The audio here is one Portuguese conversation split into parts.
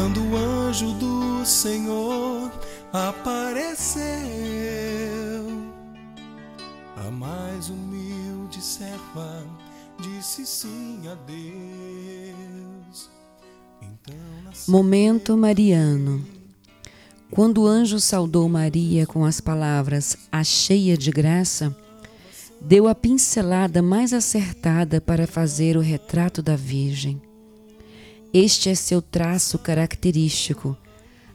quando o anjo do Senhor apareceu. A mais humilde serva disse sim a Deus. Então, Momento Mariano. Quando o anjo saudou Maria com as palavras A cheia de graça, deu a pincelada mais acertada para fazer o retrato da Virgem. Este é seu traço característico,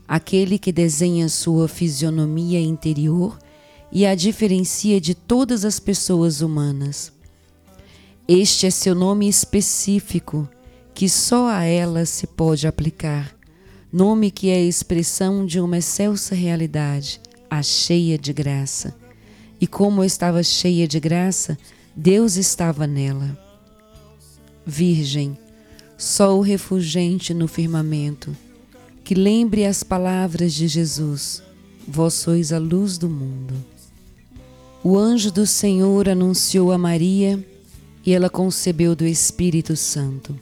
aquele que desenha sua fisionomia interior e a diferencia de todas as pessoas humanas. Este é seu nome específico, que só a ela se pode aplicar, nome que é a expressão de uma excelsa realidade, a cheia de graça e como estava cheia de graça, Deus estava nela. Virgem, sol refulgente no firmamento, que lembre as palavras de Jesus: Vós sois a luz do mundo. O anjo do Senhor anunciou a Maria e ela concebeu do Espírito Santo.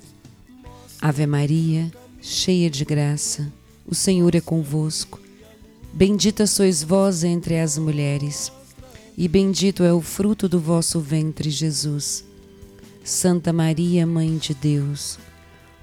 Ave Maria, cheia de graça, o Senhor é convosco. Bendita sois vós entre as mulheres e bendito é o fruto do vosso ventre, Jesus. Santa Maria, Mãe de Deus,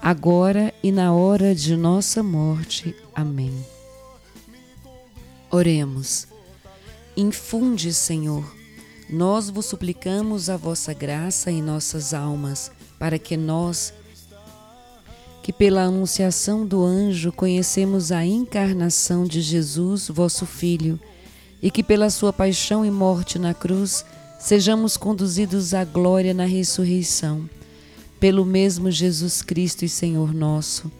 agora e na hora de nossa morte. Amém. Oremos. Infunde, Senhor, nós vos suplicamos a vossa graça em nossas almas, para que nós, que pela anunciação do anjo conhecemos a encarnação de Jesus, vosso Filho, e que pela sua paixão e morte na cruz sejamos conduzidos à glória na ressurreição, pelo mesmo Jesus Cristo e Senhor nosso.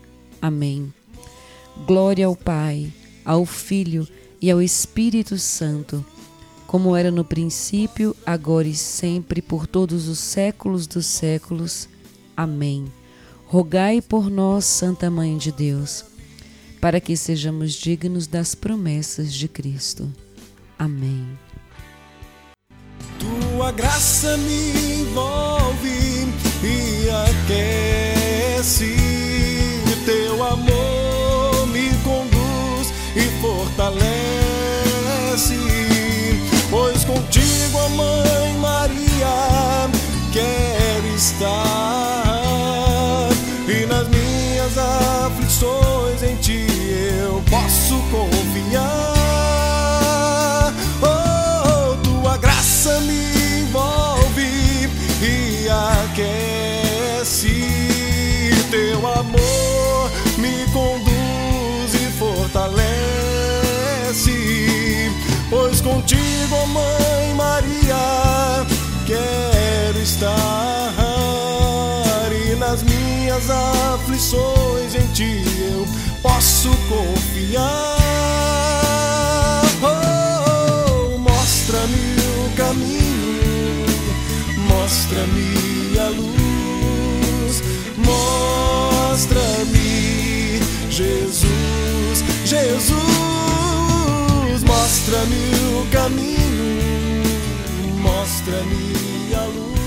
Amém. Glória ao Pai, ao Filho e ao Espírito Santo, como era no princípio, agora e sempre, por todos os séculos dos séculos. Amém. Rogai por nós, Santa Mãe de Deus, para que sejamos dignos das promessas de Cristo. Amém. Tua graça me envolve aquece. Teu amor me conduz e fortalece. Pois contigo a Mãe Maria quer estar. E nas minhas aflições em ti eu posso confiar. Minhas aflições em ti eu posso confiar. Oh, mostra-me o caminho, mostra-me a luz, mostra-me Jesus, Jesus. Mostra-me o caminho, mostra-me a luz.